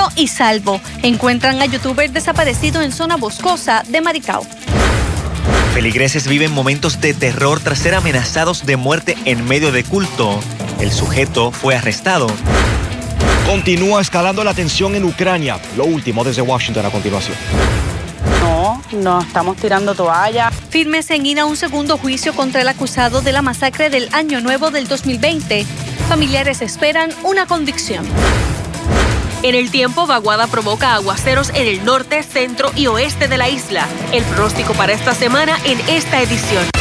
Seguro y salvo. Encuentran a youtuber desaparecido en zona boscosa de Maricao. Feligreses viven momentos de terror tras ser amenazados de muerte en medio de culto. El sujeto fue arrestado. Continúa escalando la tensión en Ucrania. Lo último desde Washington a continuación. No, no estamos tirando toalla. Firmes en ir a un segundo juicio contra el acusado de la masacre del Año Nuevo del 2020. Familiares esperan una convicción. En el tiempo, vaguada provoca aguaceros en el norte, centro y oeste de la isla. El pronóstico para esta semana en esta edición.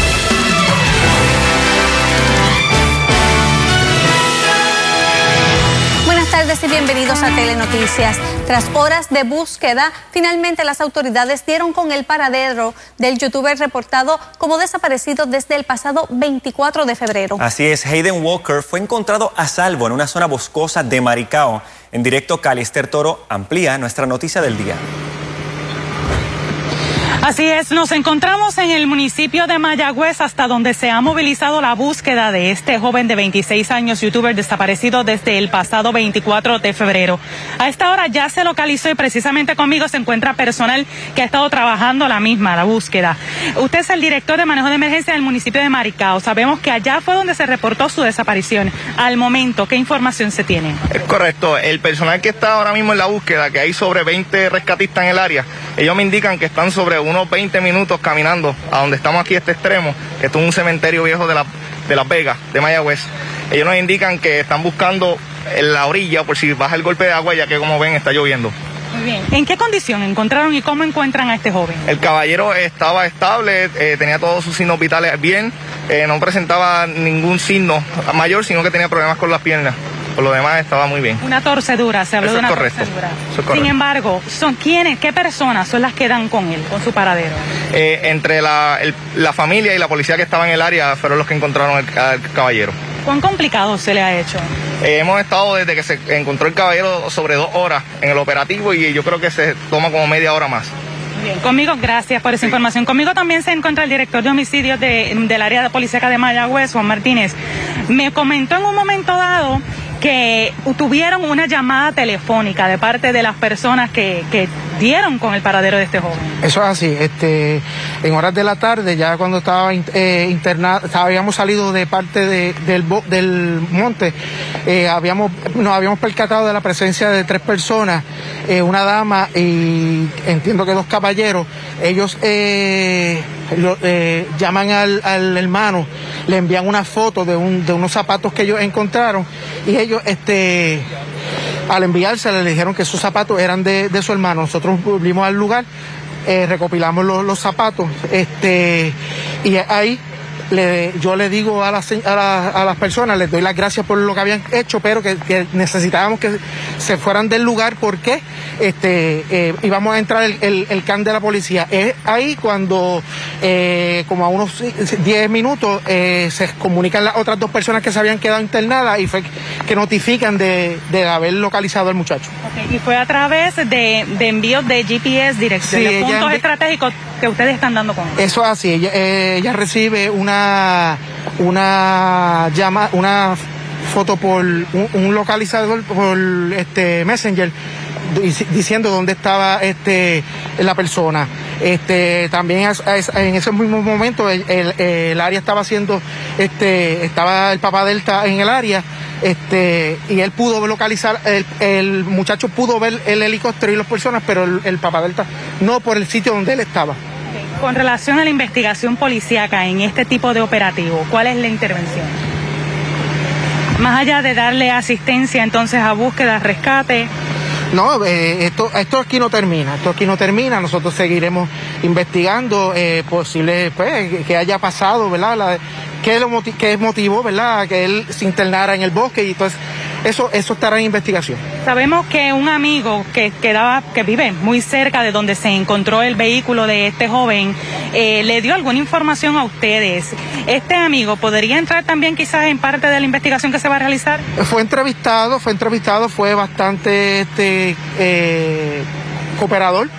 Tardes y bienvenidos a Telenoticias. Tras horas de búsqueda, finalmente las autoridades dieron con el paradero del youtuber reportado como desaparecido desde el pasado 24 de febrero. Así es, Hayden Walker fue encontrado a salvo en una zona boscosa de Maricao. En directo, Calister Toro amplía nuestra noticia del día. Así es, nos encontramos en el municipio de Mayagüez hasta donde se ha movilizado la búsqueda de este joven de 26 años, youtuber desaparecido desde el pasado 24 de febrero. A esta hora ya se localizó y precisamente conmigo se encuentra personal que ha estado trabajando la misma, la búsqueda. Usted es el director de manejo de emergencia del municipio de Maricao. Sabemos que allá fue donde se reportó su desaparición. Al momento, ¿qué información se tiene? Es correcto. El personal que está ahora mismo en la búsqueda, que hay sobre 20 rescatistas en el área, ellos me indican que están sobre unos 20 minutos caminando a donde estamos aquí, este extremo, que esto es un cementerio viejo de, la, de Las Vegas, de Mayagüez. Ellos nos indican que están buscando en la orilla por si baja el golpe de agua, ya que como ven está lloviendo. Muy bien. ¿En qué condición encontraron y cómo encuentran a este joven? El caballero estaba estable, eh, tenía todos sus signos vitales bien, eh, no presentaba ningún signo mayor, sino que tenía problemas con las piernas. Por lo demás estaba muy bien. Una torcedura, se habló Eso de es una correcto. torcedura. Eso es correcto. Sin embargo, ¿son quiénes, qué personas son las que dan con él, con su paradero? Eh, entre la, el- la familia y la policía que estaba en el área fueron los que encontraron al caballero. ¿Cuán complicado se le ha hecho? Eh, hemos estado desde que se encontró el caballero sobre dos horas en el operativo y yo creo que se toma como media hora más. Bien, conmigo, gracias por esa información. Conmigo también se encuentra el director de homicidios de- del área de policía de Mayagüez, Juan Martínez. Me comentó en un momento dado que tuvieron una llamada telefónica de parte de las personas que, que dieron con el paradero de este joven. Eso es así, este, en horas de la tarde, ya cuando estaba eh, internado, habíamos salido de parte de- del, del monte, eh, habíamos, nos habíamos percatado de la presencia de tres personas, eh, una dama y entiendo que dos caballeros. Ellos eh, lo- llaman al, al hermano, le envían una foto de, un, de unos zapatos que ellos encontraron y ellos, este, al enviársela le dijeron que esos zapatos eran de, de su hermano. Nosotros volvimos al lugar, eh, recopilamos los, los zapatos, este, y ahí yo le digo a, las a, a las personas, les doy las gracias por lo que habían hecho, pero que, que necesitábamos que se fueran del lugar porque este, eh, íbamos a entrar el, el- el can de la policía. Es ahí cuando, eh, como a unos 10 minutos, eh, se comunican las otras dos personas que se habían quedado internadas y fue que notifican de, de haber localizado al muchacho. Y fue a través de, de envíos de GPS dirección, Sí, de puntos envi- estratégicos que ustedes están dando con él. Eso es así, ella, eh, ella recibe una, una llama, una foto por un, un localizador por este Messenger diciendo dónde estaba este la persona. Este también en ese mismo momento el, el- el área estaba haciendo este estaba el papá Delta en el área este y él pudo localizar el, el muchacho pudo ver el helicóptero y las personas pero el, el papá Delta no por el sitio donde él estaba. Con relación a la investigación policíaca en este tipo de operativo, ¿cuál es la intervención? Más allá de darle asistencia entonces a búsqueda, rescate, No, eh, esto, esto aquí no termina, esto aquí no termina, nosotros seguiremos investigando eh, posible pues, que haya pasado, ¿verdad? La, qué, lo qué motivó, ¿verdad? Que él se internara en el bosque y entonces eso, eso estará en investigación. Sabemos que un amigo que quedaba, que vive muy cerca de donde se encontró el vehículo de este joven, eh, le dio alguna información a ustedes. Este amigo podría entrar también quizás en parte de la investigación que se va a realizar. Fue entrevistado, fue entrevistado, fue bastante este, eh, cooperador.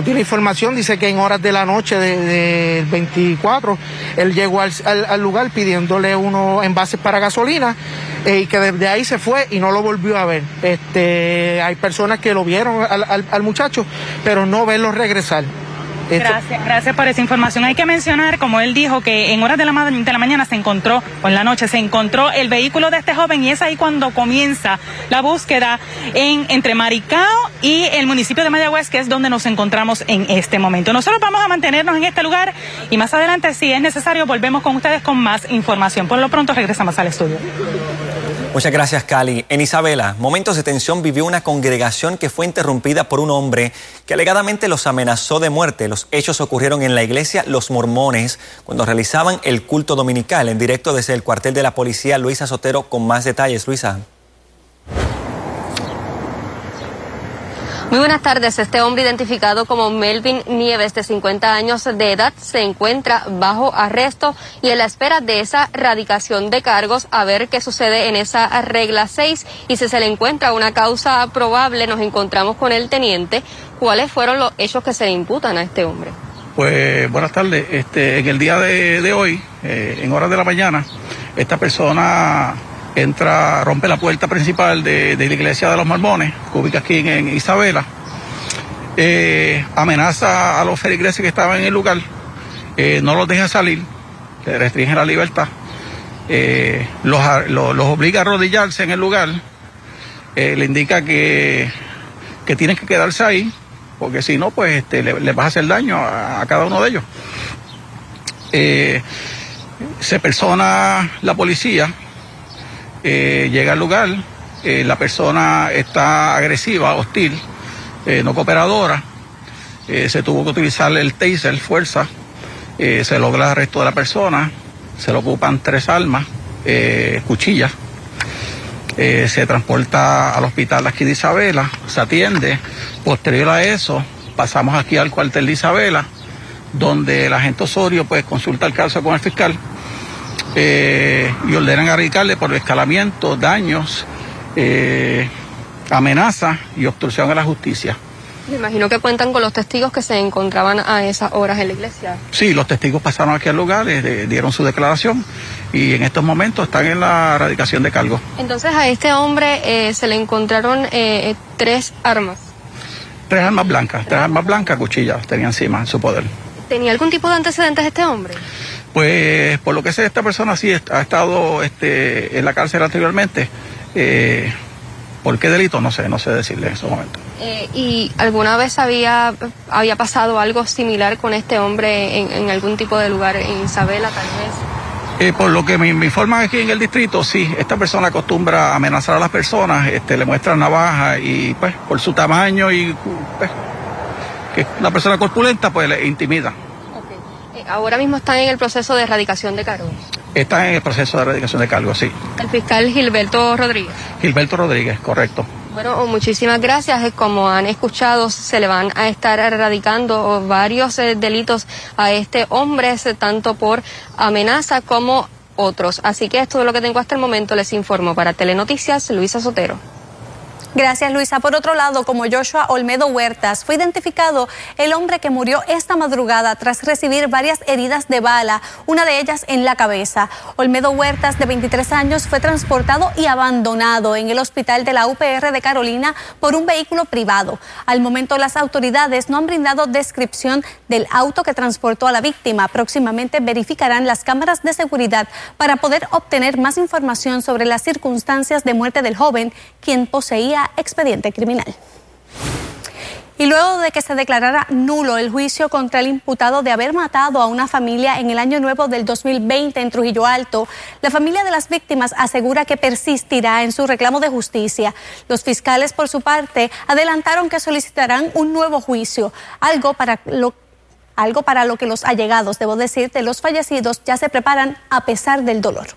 Dio la información, dice que en horas de la noche del 24, él llegó al, lugar pidiéndole unos envases para gasolina eh, y que desde ahí se fue y no lo volvió a ver. Este, hay personas que lo vieron al, al muchacho, pero no verlo regresar. Gracias, gracias por esa información. Hay que mencionar, como él dijo, que en horas de la, de la mañana se encontró, o en la noche se encontró el vehículo de este joven y es ahí cuando comienza la búsqueda en, entre Maricao y el municipio de Mayagüez, que es donde nos encontramos en este momento. Nosotros vamos a mantenernos en este lugar y más adelante, si es necesario, volvemos con ustedes con más información. Por lo pronto, regresamos al estudio. Muchas gracias, Cali. En Isabela, momentos de tensión vivió una congregación que fue interrumpida por un hombre que alegadamente los amenazó de muerte. Los hechos ocurrieron en la iglesia Los Mormones cuando realizaban el culto dominical. En directo desde el cuartel de la policía, Luisa Sotero con más detalles. Luisa. Muy buenas tardes. Este hombre identificado como Melvin Nieves, de 50 años de edad, se encuentra bajo arresto y en la espera de esa radicación de cargos a ver qué sucede en esa regla 6 y si se le encuentra una causa probable, nos encontramos con el teniente. ¿Cuáles fueron los hechos que se imputan a este hombre? Pues buenas tardes. Este, en el día de, hoy, eh, en horas de la mañana, esta persona entra, rompe la puerta principal de, la iglesia de los Mormones, ubica aquí en, Isabela, eh, amenaza a los feligreses que estaban en el lugar, eh, no los deja salir, le restringe la libertad, eh, los, obliga a arrodillarse en el lugar, le indica que, que tienen que quedarse ahí, porque si no, pues este, le, va a hacer daño a cada uno de ellos. se persona la policía, eh, llega al lugar, eh, la persona está agresiva, hostil, eh, no cooperadora, se tuvo que utilizar el taser, fuerza, se logra el arresto de la persona, se le ocupan tres armas, cuchillas, se transporta al hospital aquí de Isabela, se atiende, posterior a eso pasamos aquí al cuartel de Isabela, donde el agente Osorio pues consulta el caso con el fiscal eh, y ordenan erradicarle por escalamiento, daños, eh, amenaza y obstrucción a la justicia. Me imagino que cuentan con los testigos que se encontraban a esas horas en la iglesia. Sí, los testigos pasaron aquí al lugar, dieron su declaración y en estos momentos están en la erradicación de cargo. Entonces a este hombre eh, se le encontraron tres armas. Tres armas blancas, tres armas blancas, cuchillas tenía encima en su poder. ¿Tenía algún tipo de antecedentes este hombre? Pues por lo que sé, esta persona sí ha estado este, en la cárcel anteriormente. Eh, ¿Por qué delito? No sé, no sé decirle en ese momento. Eh, ¿Y alguna vez había, había pasado algo similar con este hombre en, algún tipo de lugar en Isabela, tal vez? Eh, por lo que me, informan aquí en el distrito, sí, esta persona acostumbra amenazar a las personas, este, le muestran navaja y pues por su tamaño y pues, que una persona corpulenta, pues le intimida ahora mismo están en el proceso de erradicación de cargos. Están en el proceso de erradicación de cargos, sí. El fiscal Gilberto Rodríguez. Gilberto Rodríguez, correcto. Bueno, muchísimas gracias. Eh, como han escuchado, se le van a estar erradicando varios eh, delitos a este hombre, tanto por amenaza como otros. Así que esto es lo que tengo hasta el momento. Les informo para Telenoticias, Luisa Sotero. Gracias, Luisa. Por otro lado, como Joshua Olmedo Huertas, fue identificado el hombre que murió esta madrugada tras recibir varias heridas de bala, una de ellas en la cabeza. Olmedo Huertas, de 23 años, fue transportado y abandonado en el hospital de la UPR de Carolina por un vehículo privado. Al momento, las autoridades no han brindado descripción del auto que transportó a la víctima. Próximamente verificarán las cámaras de seguridad para poder obtener más información sobre las circunstancias de muerte del joven, quien poseía expediente criminal. Y luego de que se declarara nulo el juicio contra el imputado de haber matado a una familia en el año nuevo del 2020 en Trujillo Alto, la familia de las víctimas asegura que persistirá en su reclamo de justicia. Los fiscales, por su parte, adelantaron que solicitarán un nuevo juicio, algo para lo algo para lo que los allegados, debo decir, de los fallecidos ya se preparan a pesar del dolor.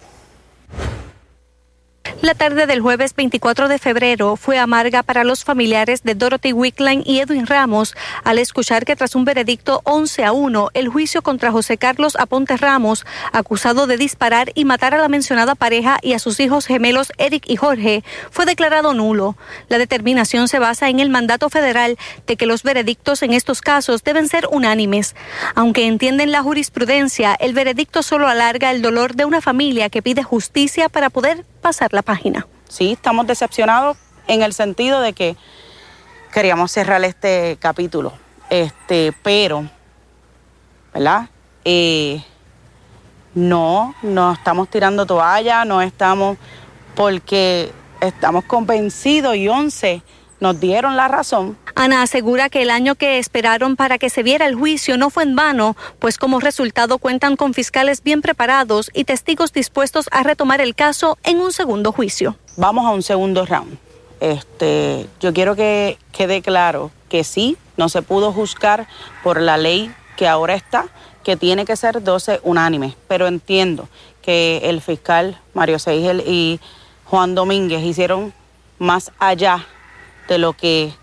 La tarde del jueves 24 de febrero fue amarga para los familiares de Dorothy Wickline y Edwin Ramos al escuchar que tras un veredicto 11 a 1, el juicio contra José Carlos Aponte Ramos, acusado de disparar y matar a la mencionada pareja y a sus hijos gemelos Eric y Jorge, fue declarado nulo. La determinación se basa en el mandato federal de que los veredictos en estos casos deben ser unánimes. Aunque entienden la jurisprudencia, el veredicto solo alarga el dolor de una familia que pide justicia para poder pasar la página. Sí, estamos decepcionados en el sentido de que queríamos cerrar este capítulo, este, pero, ¿verdad? Eh, no, no estamos tirando toalla, no estamos porque estamos convencidos y once nos dieron la razón. Ana asegura que el año que esperaron para que se viera el juicio no fue en vano, pues como resultado cuentan con fiscales bien preparados y testigos dispuestos a retomar el caso en un segundo juicio. Vamos a un segundo round. Este, yo quiero que quede claro que sí, no se pudo juzgar por la ley que ahora está, que tiene que ser 12 unánime, pero entiendo que el fiscal Mario Seigel y Juan Domínguez hicieron más allá de lo que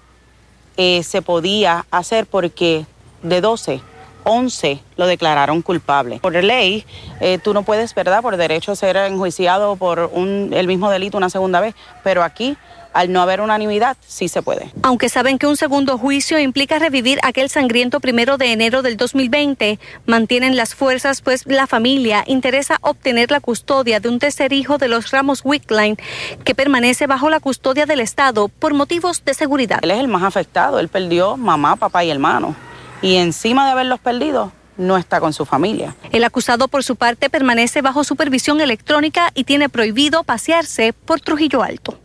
eh, se podía hacer porque de 12, 11 lo declararon culpable. Por ley, eh, tú no puedes, ¿verdad?, por derecho ser enjuiciado por un, el mismo delito una segunda vez, pero aquí al no haber unanimidad, sí se puede. Aunque saben que un segundo juicio implica revivir aquel sangriento primero de enero del 2020, mantienen las fuerzas, pues la familia interesa obtener la custodia de un tercer hijo de los Ramos Wickline, que permanece bajo la custodia del Estado por motivos de seguridad. Él es el más afectado, él perdió mamá, papá y hermano. Y encima de haberlos perdido, no está con su familia. El acusado por su parte permanece bajo supervisión electrónica y tiene prohibido pasearse por Trujillo Alto.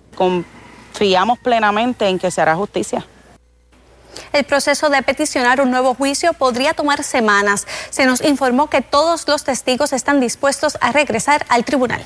Confiamos plenamente en que se hará justicia. El proceso de peticionar un nuevo juicio podría tomar semanas. Se nos informó que todos los testigos están dispuestos a regresar al tribunal.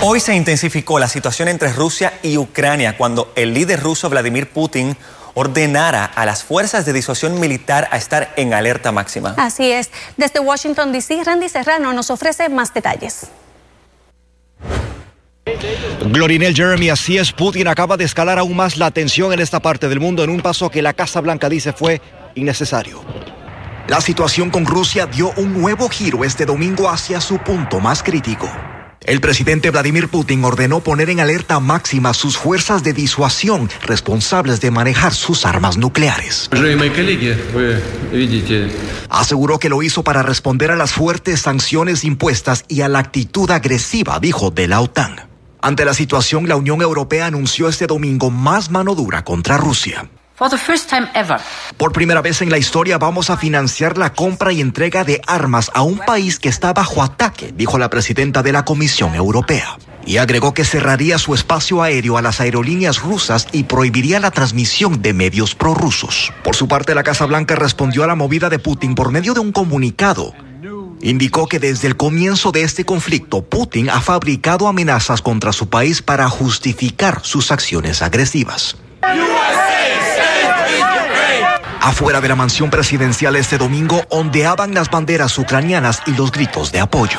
Hoy se intensificó la situación entre Rusia y Ucrania cuando el líder ruso Vladimir Putin ordenara a las fuerzas de disuasión militar a estar en alerta máxima. Así es. Desde Washington, D.C., Randy Serrano nos ofrece más detalles. Glorinel Jeremy, así es, Putin acaba de escalar aún más la tensión en esta parte del mundo en un paso que la Casa Blanca dice fue innecesario. La situación con Rusia dio un nuevo giro este domingo hacia su punto más crítico. El presidente Vladimir Putin ordenó poner en alerta máxima sus fuerzas de disuasión responsables de manejar sus armas nucleares. Aseguró que lo hizo para responder a las fuertes sanciones impuestas y a la actitud agresiva, dijo, de la OTAN. Ante la situación, la Unión Europea anunció este domingo más mano dura contra Rusia. Por primera vez en la historia vamos a financiar la compra y entrega de armas a un país que está bajo ataque, dijo la presidenta de la Comisión Europea. Y agregó que cerraría su espacio aéreo a las aerolíneas rusas y prohibiría la transmisión de medios prorrusos. Por su parte, la Casa Blanca respondió a la movida de Putin por medio de un comunicado. Indicó que desde el comienzo de este conflicto, Putin ha fabricado amenazas contra su país para justificar sus acciones agresivas. Afuera de la mansión presidencial este domingo ondeaban las banderas ucranianas y los gritos de apoyo.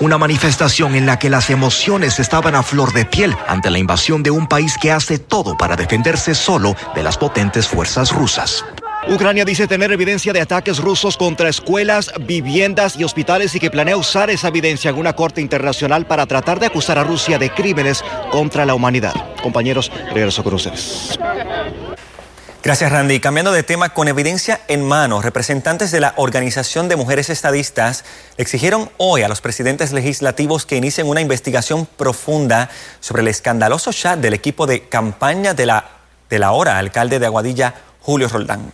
Una manifestación en la que las emociones estaban a flor de piel ante la invasión de un país que hace todo para defenderse solo de las potentes fuerzas rusas. Ucrania dice tener evidencia de ataques rusos contra escuelas, viviendas y hospitales y que planea usar esa evidencia en una corte internacional para tratar de acusar a Rusia de crímenes contra la humanidad. Compañeros, regreso con ustedes. Gracias, Randy. Cambiando de tema, con evidencia en mano, representantes de la Organización de Mujeres Estadistas exigieron hoy a los presidentes legislativos que inicien una investigación profunda sobre el escandaloso chat del equipo de campaña de la, de la alcalde de Aguadilla, Julio Roldán.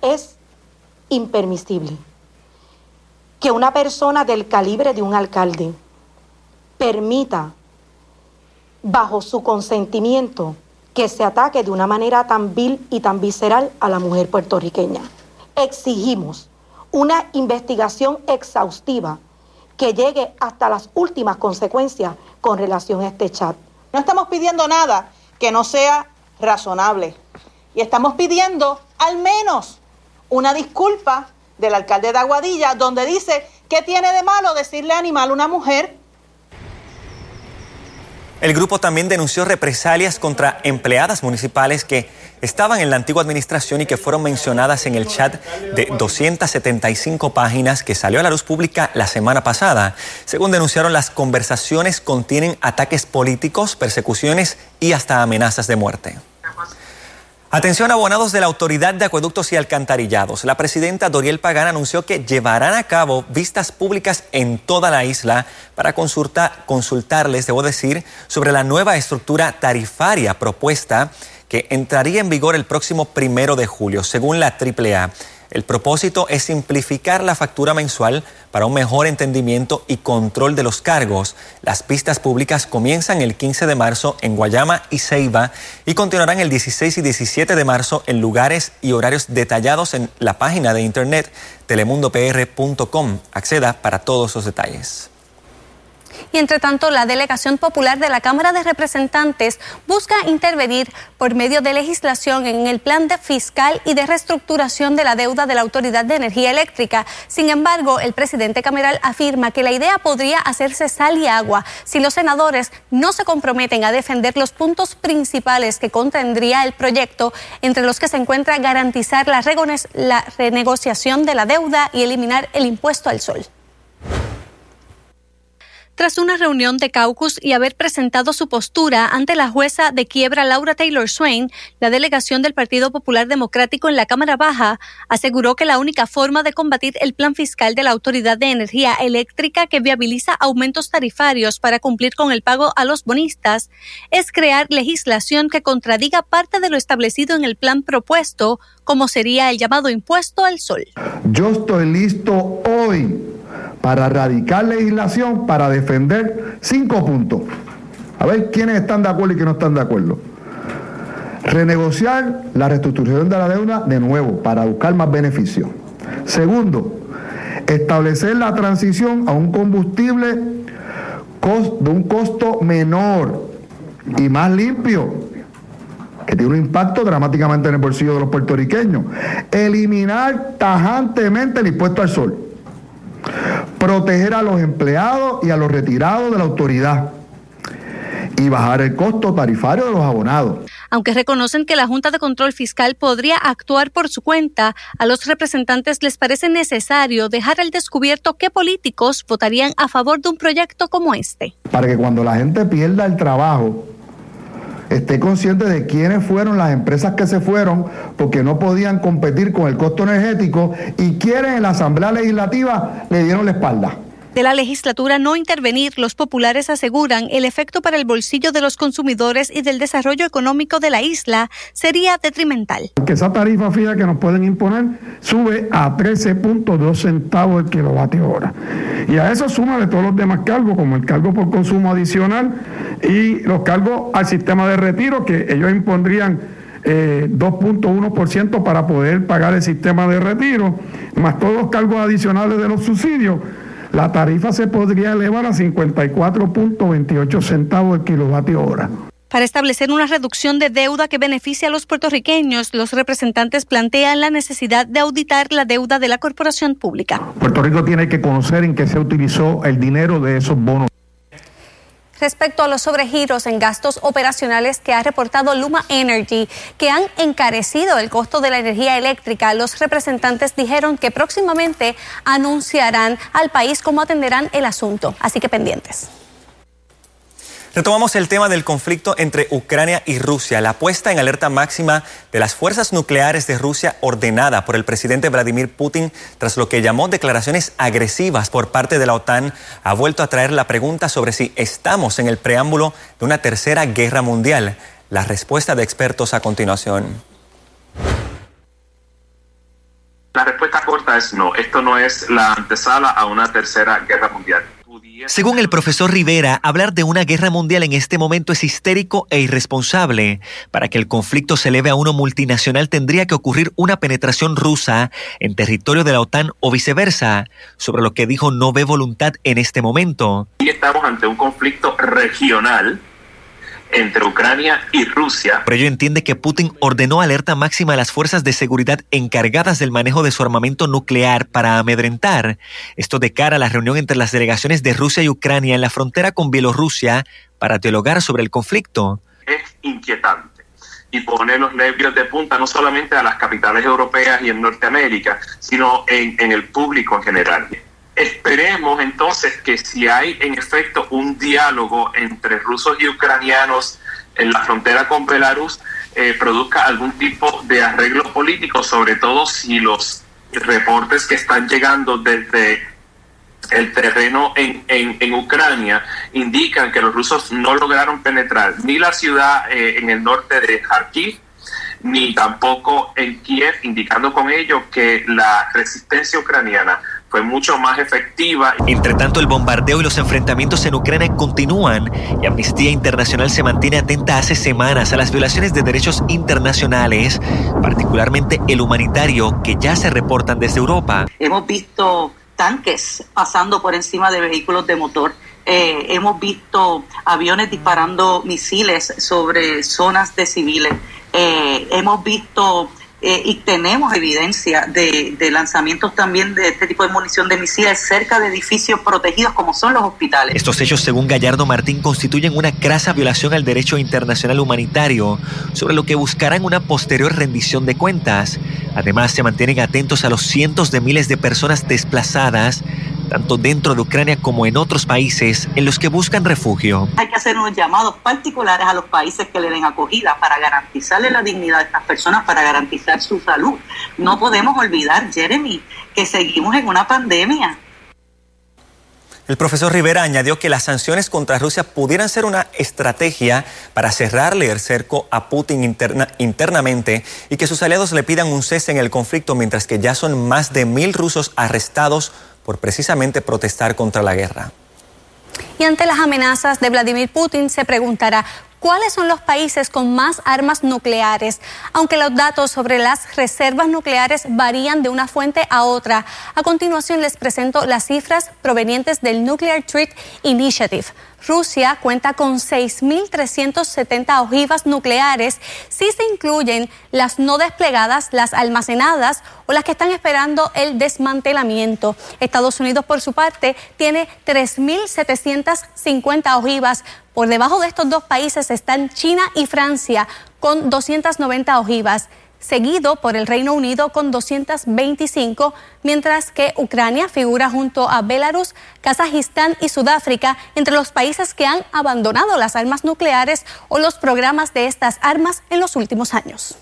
Es impermisible que una persona del calibre de un alcalde permita, bajo su consentimiento, que se ataque de una manera tan vil y tan visceral a la mujer puertorriqueña. Exigimos una investigación exhaustiva que llegue hasta las últimas consecuencias con relación a este chat. No estamos pidiendo nada que no sea razonable y estamos pidiendo al menos una disculpa del alcalde de Aguadilla donde dice, ¿qué tiene de malo decirle animal a una mujer? El grupo también denunció represalias contra empleadas municipales que estaban en la antigua administración y que fueron mencionadas en el chat de 275 páginas que salió a la luz pública la semana pasada. Según denunciaron, las conversaciones contienen ataques políticos, persecuciones y hasta amenazas de muerte. Atención abonados de la Autoridad de Acueductos y Alcantarillados. La presidenta Doriel Pagán anunció que llevarán a cabo vistas públicas en toda la isla para consultarles, debo decir, sobre la nueva estructura tarifaria propuesta que entraría en vigor el próximo primero de julio, según la AAA. El propósito es simplificar la factura mensual para un mejor entendimiento y control de los cargos. Las pistas públicas comienzan el 15 de marzo en Guayama y Ceiba y continuarán el 16 y 17 de marzo en lugares y horarios detallados en la página de internet telemundopr.com. Acceda para todos los detalles. Y entre tanto, la Delegación Popular de la Cámara de Representantes busca intervenir por medio de legislación en el plan de fiscal y de reestructuración de la deuda de la Autoridad de Energía Eléctrica. Sin embargo, el presidente Cameral afirma que la idea podría hacerse sal y agua si los senadores no se comprometen a defender los puntos principales que contendría el proyecto, entre los que se encuentra garantizar la, la renegociación de la deuda y eliminar el impuesto al sol. Tras una reunión de caucus y haber presentado su postura ante la jueza de quiebra Laura Taylor Swain, la delegación del Partido Popular Democrático en la Cámara Baja aseguró que la única forma de combatir el plan fiscal de la Autoridad de Energía Eléctrica que viabiliza aumentos tarifarios para cumplir con el pago a los bonistas es crear legislación que contradiga parte de lo establecido en el plan propuesto, como sería el llamado impuesto al sol. Yo estoy listo hoy para radicar legislación para defender cinco puntos. A ver quiénes están de acuerdo y quiénes no están de acuerdo. Renegociar la reestructuración de la deuda de nuevo para buscar más beneficios. Segundo, establecer la transición a un combustible de un costo menor y más limpio, que tiene un impacto dramáticamente en el bolsillo de los puertorriqueños. Eliminar tajantemente el impuesto al sol proteger a los empleados y a los retirados de la autoridad y bajar el costo tarifario de los abonados. Aunque reconocen que la Junta de Control Fiscal podría actuar por su cuenta, a los representantes les parece necesario dejar al descubierto qué políticos votarían a favor de un proyecto como este. Para que cuando la gente pierda el trabajo, esté consciente de quiénes fueron las empresas que se fueron porque no podían competir con el costo energético y quieren en la Asamblea Legislativa le dieron la espalda de la legislatura no intervenir, los populares aseguran el efecto para el bolsillo de los consumidores y del desarrollo económico de la isla sería detrimental. Que esa tarifa fija que nos pueden imponer sube a 13.2 centavos el kilovatio hora. Y a eso suma de todos los demás cargos, como el cargo por consumo adicional y los cargos al sistema de retiro, que ellos impondrían 2.1% eh, para poder pagar el sistema de retiro, más todos los cargos adicionales de los subsidios la tarifa se podría elevar a 54.28 centavos el kilovatio hora. Para establecer una reducción de deuda que beneficie a los puertorriqueños, los representantes plantean la necesidad de auditar la deuda de la corporación pública. Puerto Rico tiene que conocer en qué se utilizó el dinero de esos bonos. Respecto a los sobregiros en gastos operacionales que ha reportado Luma Energy, que han encarecido el costo de la energía eléctrica, los representantes dijeron que próximamente anunciarán al país cómo atenderán el asunto. Así que pendientes. Retomamos el tema del conflicto entre Ucrania y Rusia. La puesta en alerta máxima de las fuerzas nucleares de Rusia ordenada por el presidente Vladimir Putin tras lo que llamó declaraciones agresivas por parte de la OTAN ha vuelto a traer la pregunta sobre si estamos en el preámbulo de una tercera guerra mundial. La respuesta de expertos a continuación. La respuesta corta es no, esto no es la antesala a una tercera guerra mundial. Según el profesor Rivera, hablar de una guerra mundial en este momento es histérico e irresponsable. Para que el conflicto se eleve a uno multinacional tendría que ocurrir una penetración rusa en territorio de la OTAN o viceversa, sobre lo que dijo no ve voluntad en este momento. Estamos ante un conflicto regional entre Ucrania y Rusia. Por ello entiende que Putin ordenó alerta máxima a las fuerzas de seguridad encargadas del manejo de su armamento nuclear para amedrentar. Esto de cara a la reunión entre las delegaciones de Rusia y Ucrania en la frontera con Bielorrusia para dialogar sobre el conflicto. Es inquietante y pone los nervios de punta no solamente a las capitales europeas y en Norteamérica, sino en, en el público en general. Esperemos entonces que si hay en efecto un diálogo entre rusos y ucranianos en la frontera con Belarus, eh, produzca algún tipo de arreglo político, sobre todo si los reportes que están llegando desde el terreno en, en, Ucrania indican que los rusos no lograron penetrar ni la ciudad eh, en el norte de Kharkiv, ni tampoco en Kiev, indicando con ello que la resistencia ucraniana fue mucho más efectiva. Entre tanto, el bombardeo y los enfrentamientos en Ucrania continúan y Amnistía Internacional se mantiene atenta hace semanas a las violaciones de derechos internacionales, particularmente el humanitario, que ya se reportan desde Europa. Hemos visto tanques pasando por encima de vehículos de motor. Eh, hemos visto aviones disparando misiles sobre zonas de civiles. Eh, hemos visto eh, y tenemos evidencia de, lanzamientos también de este tipo de munición de misiles cerca de edificios protegidos como son los hospitales. Estos hechos, según Gallardo Martín, constituyen una crasa violación al derecho internacional humanitario, sobre lo que buscarán una posterior rendición de cuentas. Además, se mantienen atentos a los cientos de miles de personas desplazadas tanto dentro de Ucrania como en otros países en los que buscan refugio. Hay que hacer unos llamados particulares a los países que le den acogida para garantizarle la dignidad de estas personas, para garantizar su salud. No podemos olvidar, Jeremy, que seguimos en una pandemia. El profesor Rivera añadió que las sanciones contra Rusia pudieran ser una estrategia para cerrarle el cerco a Putin internamente y que sus aliados le pidan un cese en el conflicto mientras que ya son más de mil rusos arrestados por precisamente protestar contra la guerra. Y ante las amenazas de Vladimir Putin se preguntará, ¿cuáles son los países con más armas nucleares? Aunque los datos sobre las reservas nucleares varían de una fuente a otra, a continuación les presento las cifras provenientes del Nuclear Threat Initiative. Rusia cuenta con 6.370 ojivas nucleares si se incluyen las no desplegadas, las almacenadas o las que están esperando el desmantelamiento. Estados Unidos, por su parte, tiene 3.750 ojivas. Por debajo de estos dos países están China y Francia con 290 ojivas seguido por el Reino Unido con 225, mientras que Ucrania figura junto a Belarus, Kazajistán y Sudáfrica entre los países que han abandonado las armas nucleares o los programas de estas armas en los últimos años.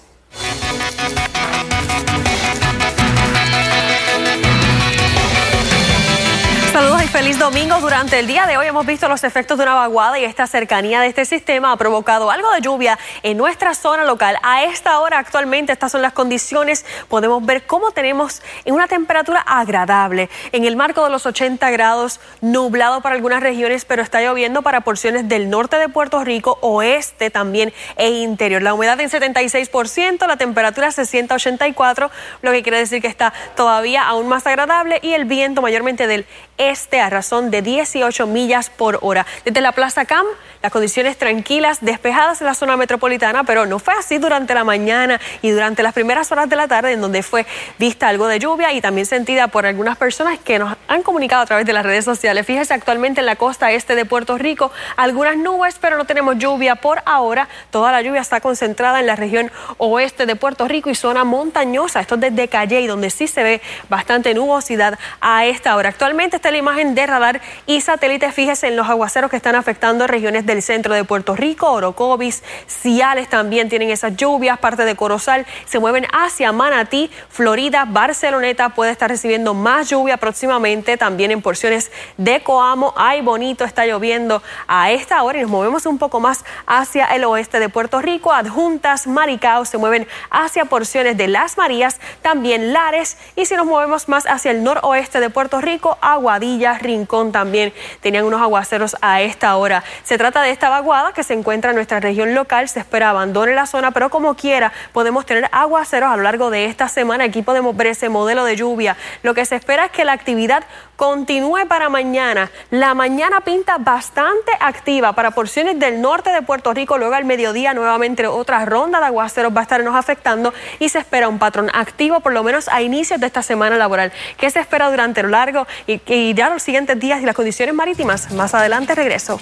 Feliz domingo. Durante el día de hoy hemos visto los efectos de una vaguada y esta cercanía de este sistema ha provocado algo de lluvia en nuestra zona local. A esta hora actualmente estas son las condiciones. Podemos ver cómo tenemos en una temperatura agradable. En el marco de los 80 grados, nublado para algunas regiones, pero está lloviendo para porciones del norte de Puerto Rico, oeste también e interior. La humedad en 76%, la temperatura se siente a 84, lo que quiere decir que está todavía aún más agradable y el viento mayormente del este razón de 18 millas por hora. Desde la Plaza Cam, las condiciones tranquilas, despejadas en la zona metropolitana, pero no fue así durante la mañana y durante las primeras horas de la tarde, en donde fue vista algo de lluvia y también sentida por algunas personas que nos han comunicado a través de las redes sociales. Fíjese actualmente en la costa este de Puerto Rico, algunas nubes, pero no tenemos lluvia por ahora. Toda la lluvia está concentrada en la región oeste de Puerto Rico y zona montañosa. Esto es desde Calle, donde sí se ve bastante nubosidad a esta hora. Actualmente está la imagen de radar y satélite. Fíjese en los aguaceros que están afectando regiones del centro de Puerto Rico, Orocovis, Ciales también tienen esas lluvias, parte de Corozal, se mueven hacia Manatí, Florida, Barceloneta puede estar recibiendo más lluvia próximamente, también en porciones de Coamo, ay bonito, está lloviendo a esta hora y nos movemos un poco más hacia el oeste de Puerto Rico, adjuntas, Maricao se mueven hacia porciones de Las Marías, también Lares y si nos movemos más hacia el noroeste de Puerto Rico, Aguadilla, Rincón también tenían unos aguaceros a esta hora. Se trata de esta vaguada que se encuentra en nuestra región local. Se espera abandone la zona, pero como quiera podemos tener aguaceros a lo largo de esta semana. Aquí podemos ver ese modelo de lluvia. Lo que se espera es que la actividad continúe para mañana. La mañana pinta bastante activa para porciones del norte de Puerto Rico. Luego al mediodía nuevamente otra ronda de aguaceros va a estarnos afectando y se espera un patrón activo por lo menos a inicios de esta semana laboral. ¿Qué se espera durante lo largo y, y ya los siguientes días y las condiciones marítimas? Más adelante regreso.